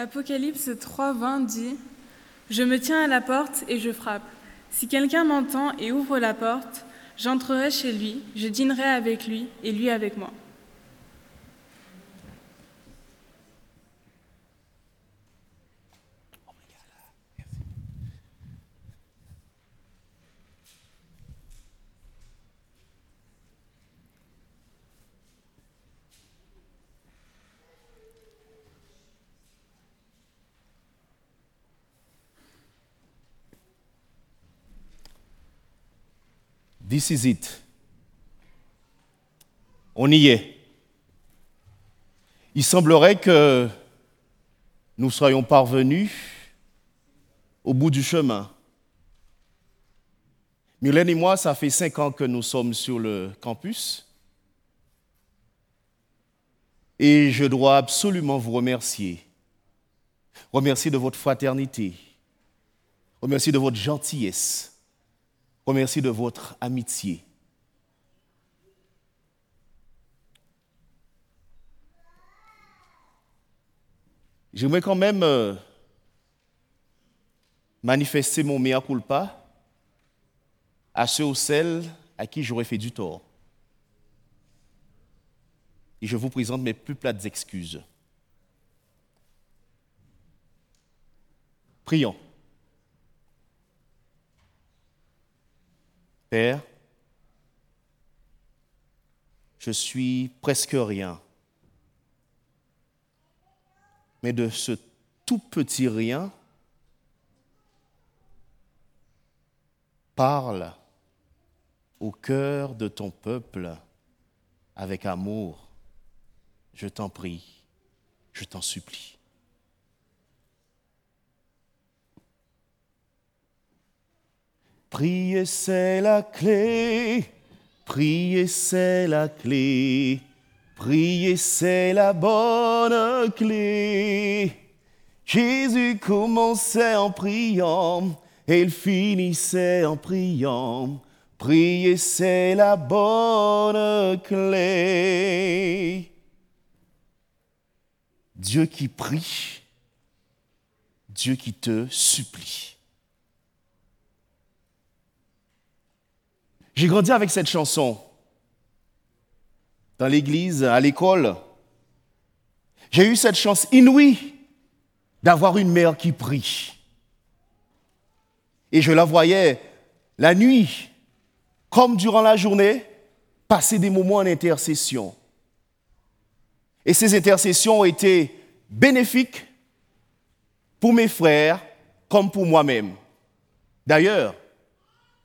Apocalypse 3, 20 dit Je me tiens à la porte et je frappe. Si quelqu'un m'entend et ouvre la porte, j'entrerai chez lui, je dînerai avec lui et lui avec moi. This is it. On y est. Il semblerait que nous soyons parvenus au bout du chemin. Mylène et moi, ça fait cinq ans que nous sommes sur le campus. Et je dois absolument vous remercier. Remercier de votre fraternité. Remercier de votre gentillesse Remercie de votre amitié. J'aimerais quand même euh, manifester mon mea culpa à ceux ou celles à qui j'aurais fait du tort. Et je vous présente mes plus plates excuses. Prions. Père, je suis presque rien. Mais de ce tout petit rien, parle au cœur de ton peuple avec amour. Je t'en prie, je t'en supplie. Prier, c'est la clé. Prier, c'est la clé. Prier, c'est la bonne clé. Jésus commençait en priant et il finissait en priant. Prier, c'est la bonne clé. Dieu qui prie, Dieu qui te supplie. J'ai grandi avec cette chanson dans l'église, à l'école. J'ai eu cette chance inouïe d'avoir une mère qui prie. Et je la voyais la nuit, comme durant la journée, passer des moments en intercession. Et ces intercessions ont été bénéfiques pour mes frères comme pour moi-même. D'ailleurs,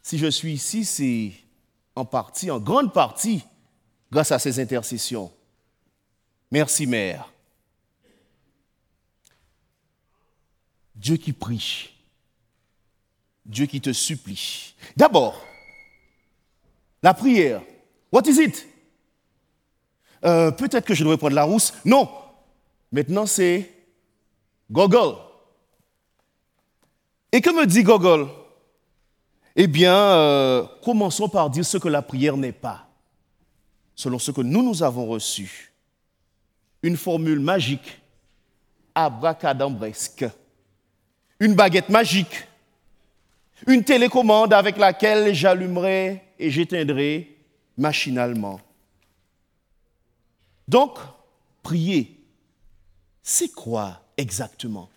si je suis ici, c'est en partie, en grande partie, grâce à ces intercessions. Merci, Mère. Dieu qui prie, Dieu qui te supplie. D'abord, la prière. What is it? Euh, peut-être que je devrais prendre la rousse. Non. Maintenant, c'est Gogol. Et que me dit Gogol? Eh bien, euh, commençons par dire ce que la prière n'est pas, selon ce que nous, nous avons reçu. Une formule magique, abracadabresque, une baguette magique, une télécommande avec laquelle j'allumerai et j'éteindrai machinalement. Donc, prier, c'est quoi exactement?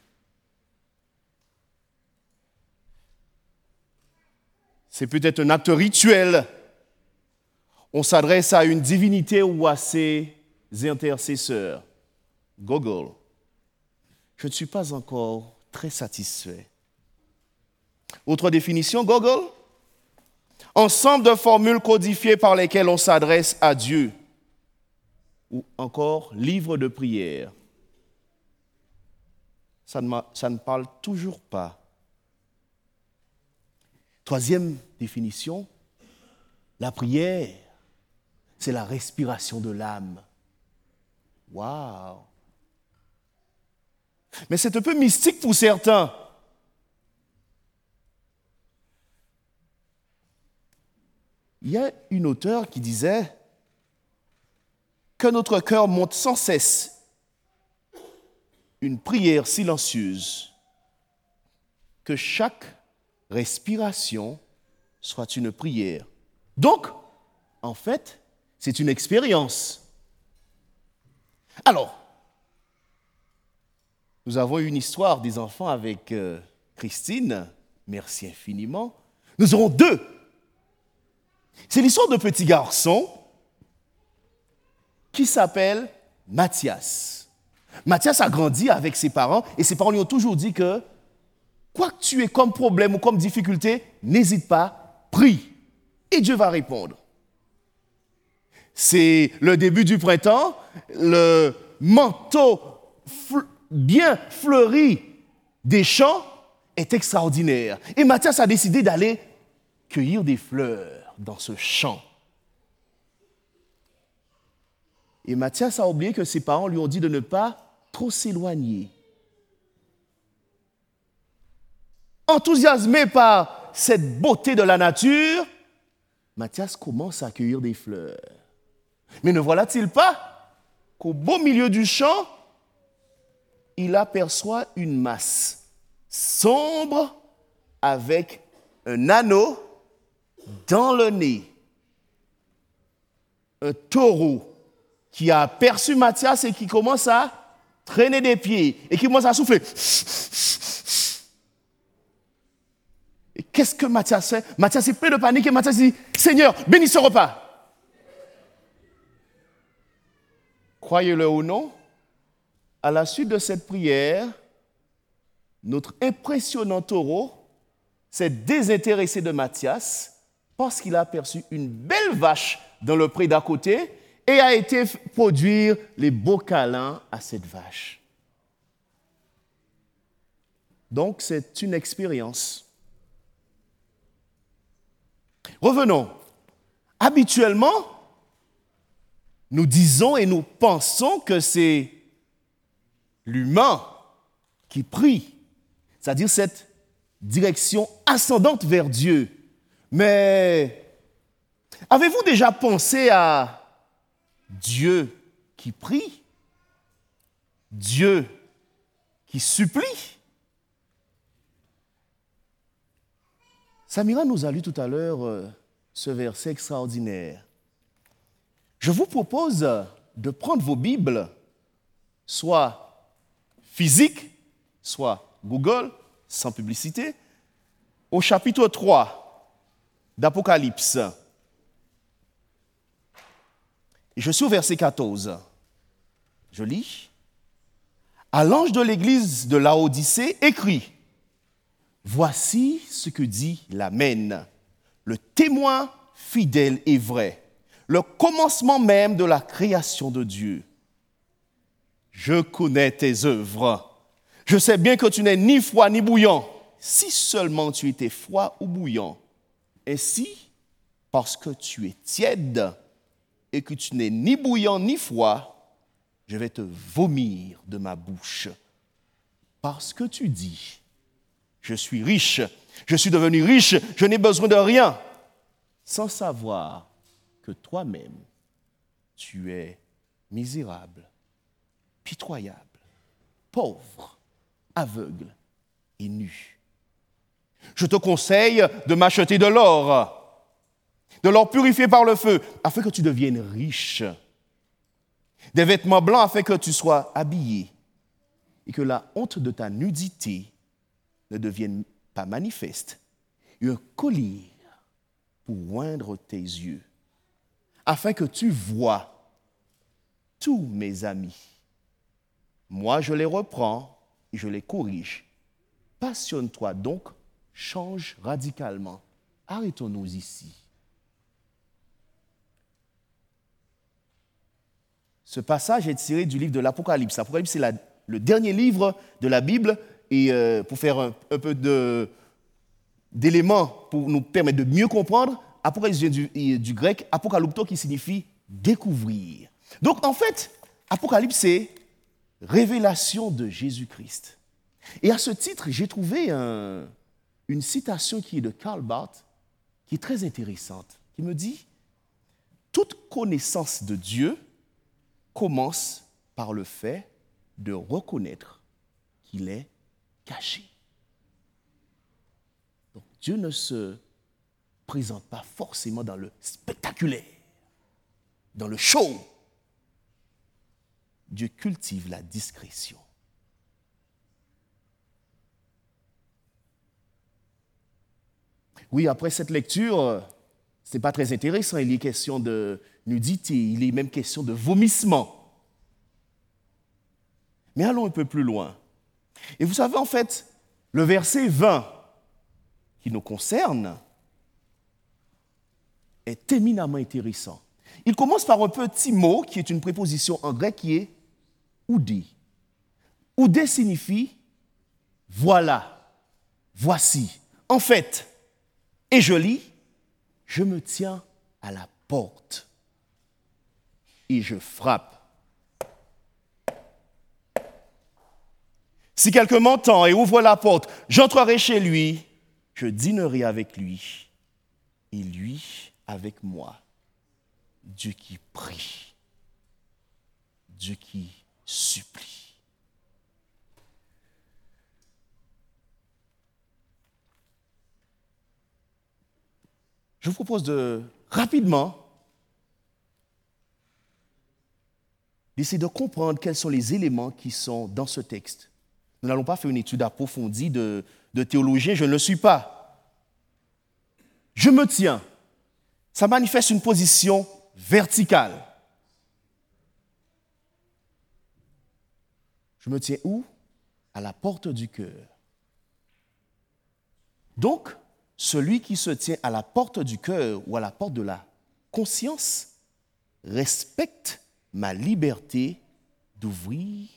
C'est peut-être un acte rituel. On s'adresse à une divinité ou à ses intercesseurs. Google. Je ne suis pas encore très satisfait. Autre définition, Google. Ensemble de formules codifiées par lesquelles on s'adresse à Dieu. Ou encore livre de prière. Ça ne, ça ne parle toujours pas Troisième définition, la prière, c'est la respiration de l'âme. Waouh! Mais c'est un peu mystique pour certains. Il y a une auteure qui disait que notre cœur monte sans cesse une prière silencieuse. Que chaque respiration soit une prière. Donc, en fait, c'est une expérience. Alors, nous avons une histoire des enfants avec euh, Christine. Merci infiniment. Nous aurons deux. C'est l'histoire d'un petit garçon qui s'appelle Mathias. Mathias a grandi avec ses parents et ses parents lui ont toujours dit que quoi que tu aies comme problème ou comme difficulté, n'hésite pas, prie et Dieu va répondre. C'est le début du printemps, le manteau bien fleuri des champs est extraordinaire. Et Mathias a décidé d'aller cueillir des fleurs dans ce champ. Et Mathias a oublié que ses parents lui ont dit de ne pas trop s'éloigner. Enthousiasmé par cette beauté de la nature, Mathias commence à cueillir des fleurs. Mais ne voilà-t-il pas qu'au beau milieu du champ, il aperçoit une masse sombre avec un anneau dans le nez. Un taureau qui a aperçu Mathias et qui commence à traîner des pieds et qui commence à souffler. Qu'est-ce que Mathias fait? Mathias est plein de panique et Mathias dit Seigneur, bénis ce repas. Croyez-le ou non, à la suite de cette prière, notre impressionnant taureau s'est désintéressé de Mathias parce qu'il a aperçu une belle vache dans le pré d'à côté et a été produire les beaux câlins à cette vache. Donc c'est une expérience. Revenons. Habituellement, nous disons et nous pensons que c'est l'humain qui prie, c'est-à-dire cette direction ascendante vers Dieu. Mais avez-vous déjà pensé à Dieu qui prie Dieu qui supplie? Samira nous a lu tout à l'heure euh, ce verset extraordinaire. Je vous propose de prendre vos Bibles, soit physiques, soit Google, sans publicité, au chapitre 3 d'Apocalypse. Je suis au verset 14. Je lis. À l'ange de l'église de Laodicée, écrit Voici ce que dit l'Amen, le témoin fidèle et vrai le commencement même de la création de Dieu. Je connais tes œuvres. Je sais bien que tu n'es ni froid ni bouillant. Si seulement tu étais froid ou bouillant. Ainsi, parce que tu es tiède et que tu n'es ni bouillant ni froid, je vais te vomir de ma bouche. Parce que tu dis, je suis riche, je suis devenu riche, je n'ai besoin de rien, sans savoir que toi-même, tu es misérable, pitoyable, pauvre, aveugle et nu. Je te conseille de m'acheter de l'or, de l'or purifié par le feu, afin que tu deviennes riche, des vêtements blancs afin que tu sois habillé et que la honte de ta nudité ne devienne pas manifeste, un collier pour oindre tes yeux afin que tu vois tous mes amis. Moi, je les reprends et je les corrige. Passionne-toi donc, change radicalement. Arrêtons-nous ici. Ce passage est tiré du livre de l'Apocalypse. L'Apocalypse, c'est le dernier livre de la Bible. Et euh, pour faire un, peu d'éléments pour nous permettre de mieux comprendre, Apocalypse vient du, grec apocalypto qui signifie découvrir. Donc en fait, Apocalypse, c'est révélation de Jésus-Christ. Et à ce titre, j'ai trouvé une citation qui est de Karl Barth, qui est très intéressante, qui me dit, toute connaissance de Dieu commence par le fait de reconnaître qu'il est Donc Dieu ne se présente pas forcément dans le spectaculaire, dans le show. Dieu cultive la discrétion. Oui, après cette lecture, ce n'est pas très intéressant. Il est question de nudité, il est même question de vomissement. Mais allons un peu plus loin. Et vous savez, en fait, le verset 20 qui nous concerne est éminemment intéressant. Il commence par un petit mot qui est une préposition en grec qui est oudé. Oudé signifie voilà, voici. En fait, et je lis, je me tiens à la porte et je frappe. Si quelqu'un m'entend et ouvre la porte, j'entrerai chez lui, je dînerai avec lui et lui avec moi. Dieu qui prie, Dieu qui supplie. Je vous propose de rapidement d'essayer de comprendre quels sont les éléments qui sont dans ce texte. Nous n'allons pas faire une étude approfondie de, de théologien, je ne le suis pas. Je me tiens. Ça manifeste une position verticale. Je me tiens où? À la porte du cœur. Donc, celui qui se tient à la porte du cœur ou à la porte de la conscience respecte ma liberté d'ouvrir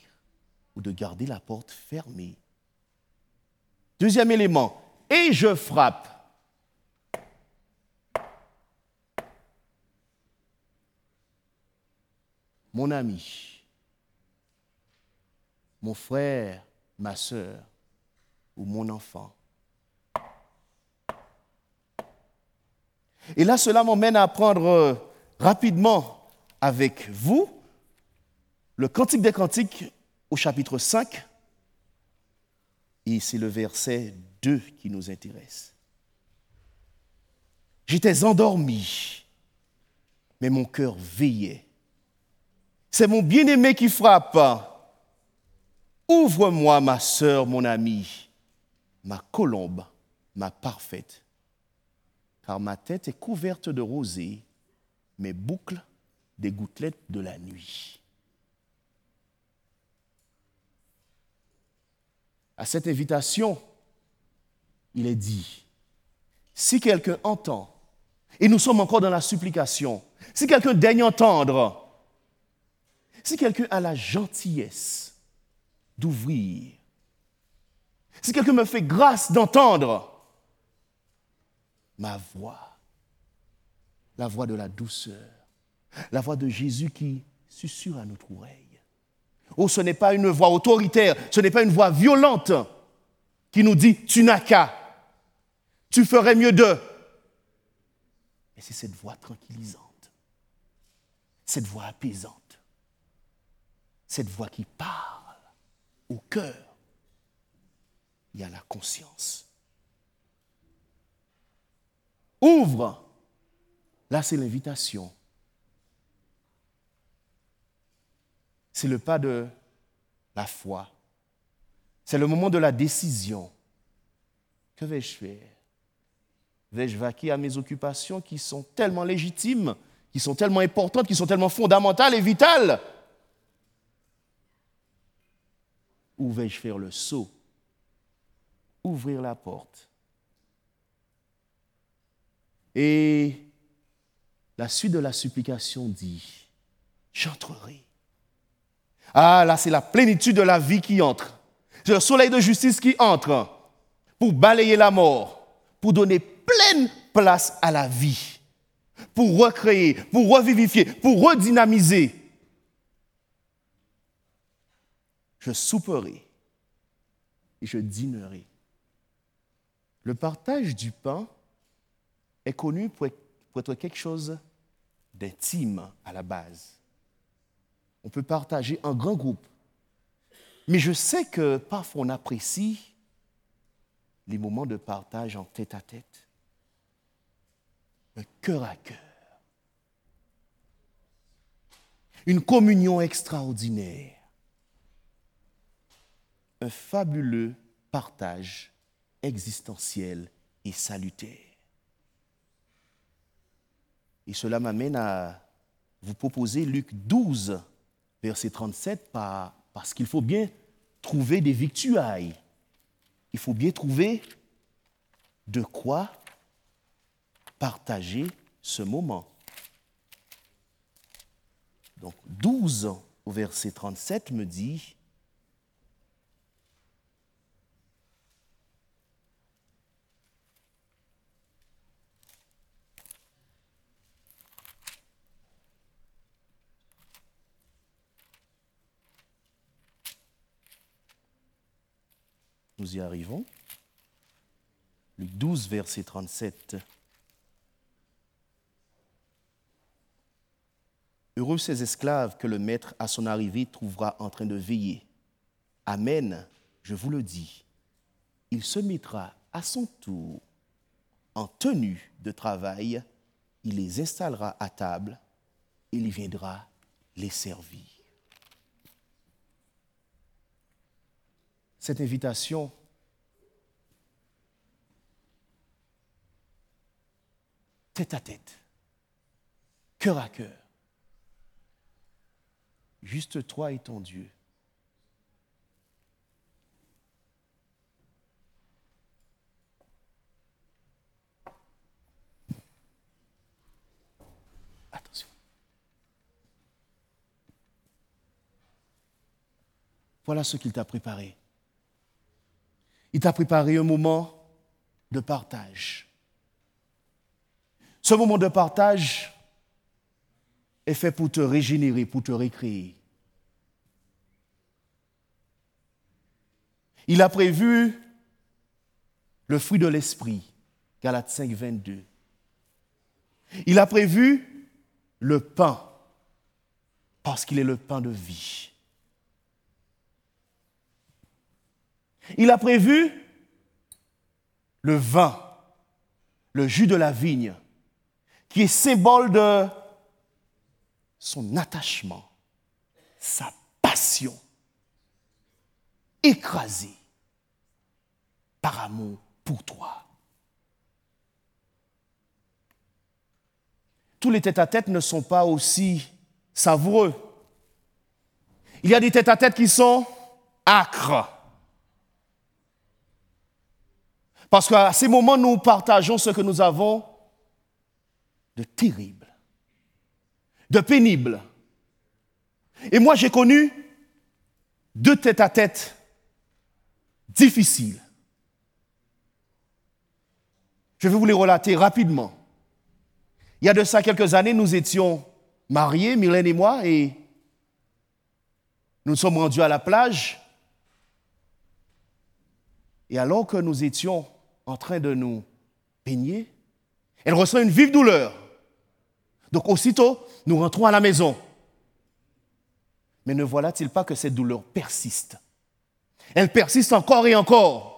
ou de garder la porte fermée. Deuxième élément, et je frappe. Mon ami, mon frère, ma soeur ou mon enfant. Et là, cela m'emmène à prendre euh, rapidement avec vous le Cantique des Cantiques au chapitre 5, et c'est le verset 2 qui nous intéresse. J'étais endormi, mais mon cœur veillait. C'est mon bien-aimé qui frappe. Ouvre-moi, ma sœur, mon ami, ma colombe, ma parfaite, car ma tête est couverte de rosée, mes boucles des gouttelettes de la nuit. À cette invitation, il est dit, si quelqu'un entend, et nous sommes encore dans la supplication, si quelqu'un daigne entendre, si quelqu'un a la gentillesse d'ouvrir, si quelqu'un me fait grâce d'entendre ma voix, la voix de la douceur, la voix de Jésus qui susurre à notre oreille, Oh, ce n'est pas une voix autoritaire, ce n'est pas une voix violente qui nous dit tu n'as qu'à, tu ferais mieux de. Mais c'est cette voix tranquillisante, cette voix apaisante, cette voix qui parle au cœur et à la conscience. Ouvre. Là, c'est l'invitation. C'est le pas de la foi. C'est le moment de la décision. Que vais-je faire? Vais-je vaquer à mes occupations qui sont tellement légitimes, qui sont tellement importantes, qui sont tellement fondamentales et vitales? Ou vais-je faire le saut? Ouvrir la porte. Et la suite de la supplication dit, j'entrerai ah, là, c'est la plénitude de la vie qui entre. C'est le soleil de justice qui entre pour balayer la mort, pour donner pleine place à la vie, pour recréer, pour revivifier, pour redynamiser. Je souperai et je dînerai. Le partage du pain est connu pour être quelque chose d'intime à la base on peut partager en grand groupe. Mais je sais que parfois on apprécie les moments de partage en tête à tête, un cœur à cœur, une communion extraordinaire, un fabuleux partage existentiel et salutaire. Et cela m'amène à vous proposer Luc 12, verset 37, parce qu'il faut bien trouver des victuailles. Il faut bien trouver de quoi partager ce moment. Donc 12 au verset 37 me dit, Nous y arrivons. Luc 12, verset 37. Heureux ces esclaves que le maître à son arrivée trouvera en train de veiller. Amen, je vous le dis. Il se mettra à son tour en tenue de travail, il les installera à table, il viendra les servir. Cette invitation tête à tête, cœur à cœur. Juste toi et ton Dieu. Attention. Voilà ce qu'il t'a préparé. Il t'a préparé un moment de partage. Ce moment de partage est fait pour te régénérer, pour te récréer. Il a prévu le fruit de l'esprit, Galates 5, 22. Il a prévu le pain, parce qu'il est le pain de vie. Il a prévu le vin, le jus de la vigne, qui est symbole de son attachement, sa passion, écrasée par amour pour toi. Tous les tête-à-tête ne sont pas aussi savoureux. Il y a des tête-à-tête qui sont âcres. Parce qu'à ces moments, nous partageons ce que nous avons de terrible, de pénible. Et moi, j'ai connu deux tête-à-tête difficiles. Je vais vous les relater rapidement. Il y a de ça quelques années, nous étions mariés, Mylène et moi, et nous sommes rendus à la plage. Et alors que nous étions en train de nous peigner, elle ressent une vive douleur. Donc aussitôt, nous rentrons à la maison. Mais ne voilà-t-il pas que cette douleur persiste? Elle persiste encore et encore.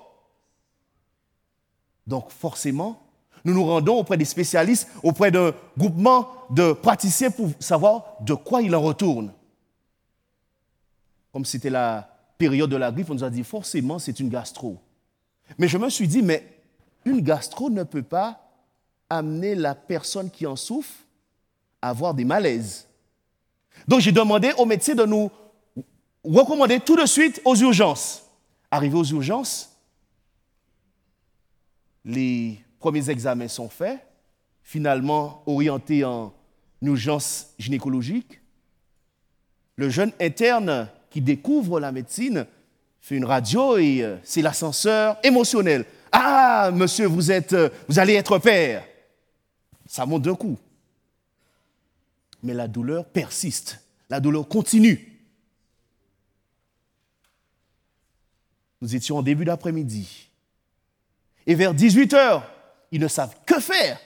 Donc forcément, nous nous rendons auprès des spécialistes, auprès d'un groupement de praticiens pour savoir de quoi il en retourne. Comme c'était la période de la grippe, on nous a dit forcément c'est une gastro. Mais je me suis dit, mais une gastro ne peut pas amener la personne qui en souffre à avoir des malaises. Donc j'ai demandé au médecin de nous recommander tout de suite aux urgences. Arrivé aux urgences, les premiers examens sont faits, finalement orientés en urgence gynécologique. Le jeune interne qui découvre la médecine fait une radio et euh, c'est l'ascenseur émotionnel. Ah, monsieur, vous, êtes, euh, vous allez être père. Ça monte d'un coup. Mais la douleur persiste. La douleur continue. Nous étions en début d'après-midi. Et vers 18 heures, ils ne savent que faire.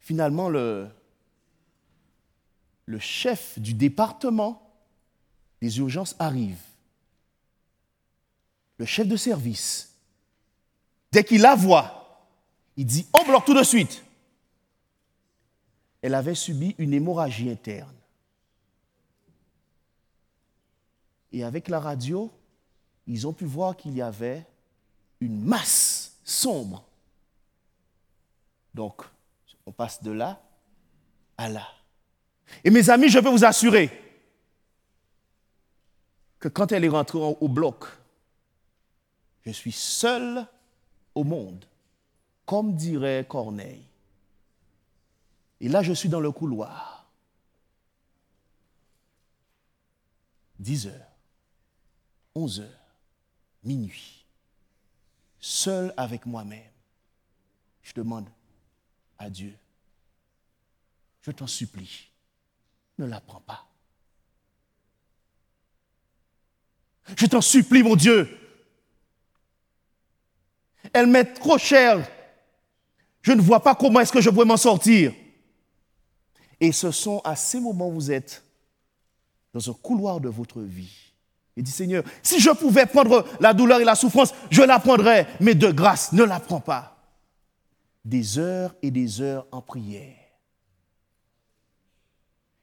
Finalement, le, le chef du département des urgences arrive. le chef de service, dès qu'il la voit, il dit on bloque tout de suite. Elle avait subi une hémorragie interne. Et avec la radio, ils ont pu voir qu'il y avait une masse sombre. Donc, on passe de là à là. Et mes amis, je peux vous assurer que quand elle est rentrée au bloc, je suis seul au monde, comme dirait Corneille. Et là, je suis dans le couloir. 10 heures, 11 heures, minuit, seul avec moi-même. Je demande à Dieu, je t'en supplie, ne la prends pas. Je t'en supplie, mon Dieu. Elle m'est trop chère. Je ne vois pas comment est-ce que je pourrais m'en sortir. Et ce sont à ces moments où vous êtes dans un couloir de votre vie. Et dit Seigneur, si je pouvais prendre la douleur et la souffrance, je la prendrais, mais de grâce, ne la prends pas. Des heures et des heures en prière.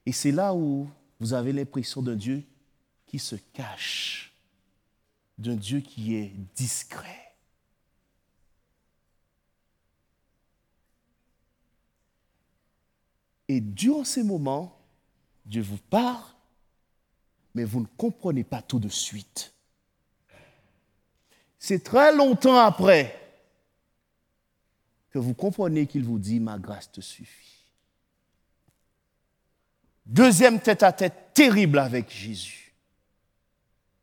Et c'est là où vous avez l'impression d'un Dieu qui se cache, d'un Dieu qui est discret. Et durant ces moments, Dieu vous parle, mais vous ne comprenez pas tout de suite. C'est très longtemps après que vous comprenez qu'il vous dit, ma grâce te suffit. Deuxième tête-à-tête terrible avec Jésus.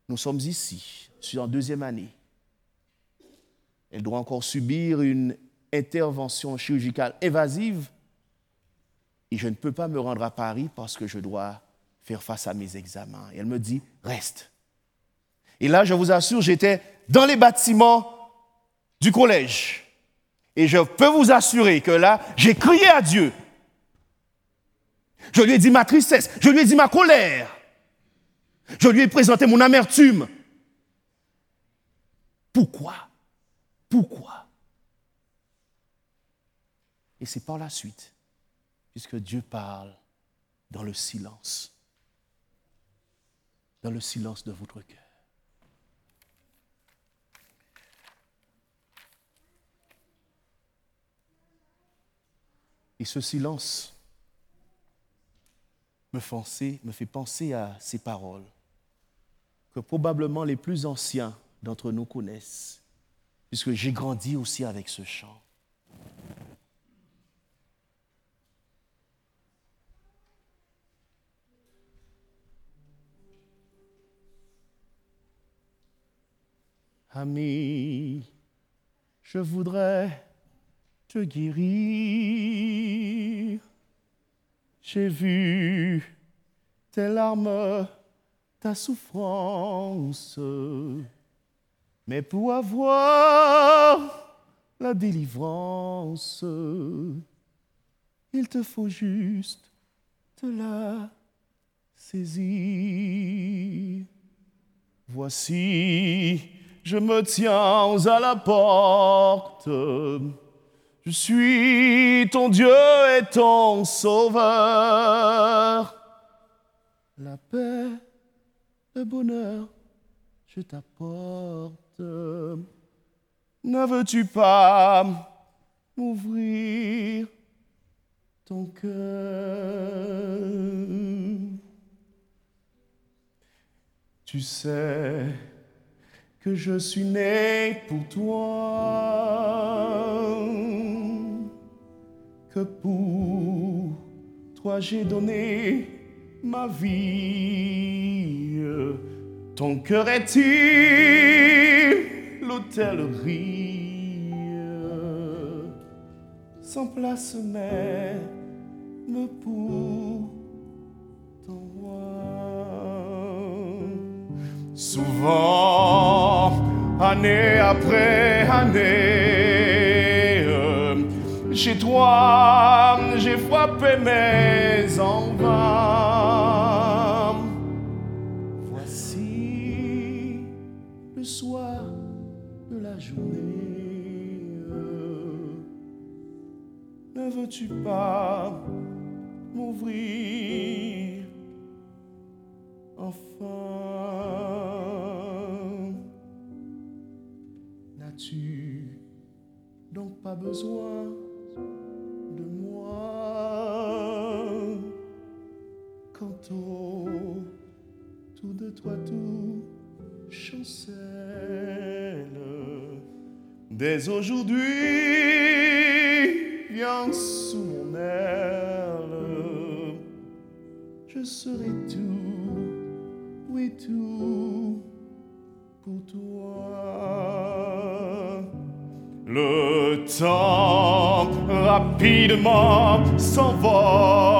Nous sommes ici, suis en deuxième année. Elle doit encore subir une intervention chirurgicale évasive et je ne peux pas me rendre à Paris parce que je dois faire face à mes examens. Et elle me dit, reste. Et là, je vous assure, j'étais dans les bâtiments du collège. Et je peux vous assurer que là, j'ai crié à Dieu. Je lui ai dit ma tristesse, je lui ai dit ma colère. Je lui ai présenté mon amertume. Pourquoi? Pourquoi? Et c'est par la suite, puisque Dieu parle dans le silence, dans le silence de votre cœur. Et ce silence me, fait penser à ces paroles que probablement les plus anciens d'entre nous connaissent, puisque j'ai grandi aussi avec ce chant. Ami, je voudrais te guérir. J'ai vu tes larmes, ta souffrance, mais pour avoir la délivrance, il te faut juste te la saisir. Voici je me tiens à la porte. Je suis ton Dieu et ton sauveur. La paix, le bonheur, je t'apporte. Ne veux-tu pas m'ouvrir ton cœur? Tu sais que je suis né pour toi, que pour toi j'ai donné ma vie. Ton cœur est-il l'hôtellerie? Sans place même pour ton roi. Souvent, année après année, euh, chez toi, j'ai frappé mes en Voici le soir de la journée. Ne veux-tu pas m'ouvrir enfin? Pas besoin de moi. Quand au tout de toi tout chancelle dès aujourd'hui viens sous mon aile. Je serai tout oui tout pour toi temps rapidement s'envole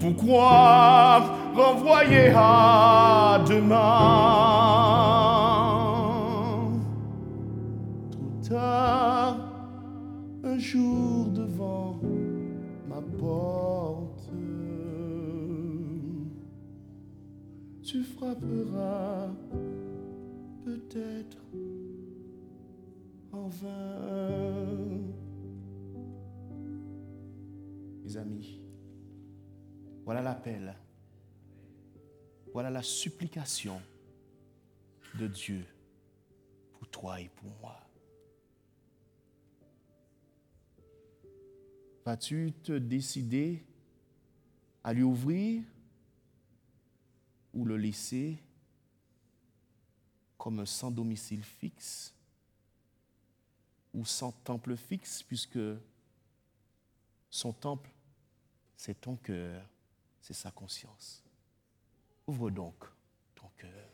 pourquoi renvoyer à demain? Trop tard, un jour devant ma porte, tu frapperas peut-être Mes amis, voilà l'appel voilà la supplication de Dieu pour toi et pour moi. Vas-tu te décider à lui ouvrir ou le laisser comme un sans domicile fixe? Ou sans temple fixe puisque son temple, c'est ton cœur, c'est sa conscience. Ouvre donc ton cœur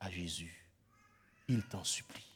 à Jésus. Il t'en supplie.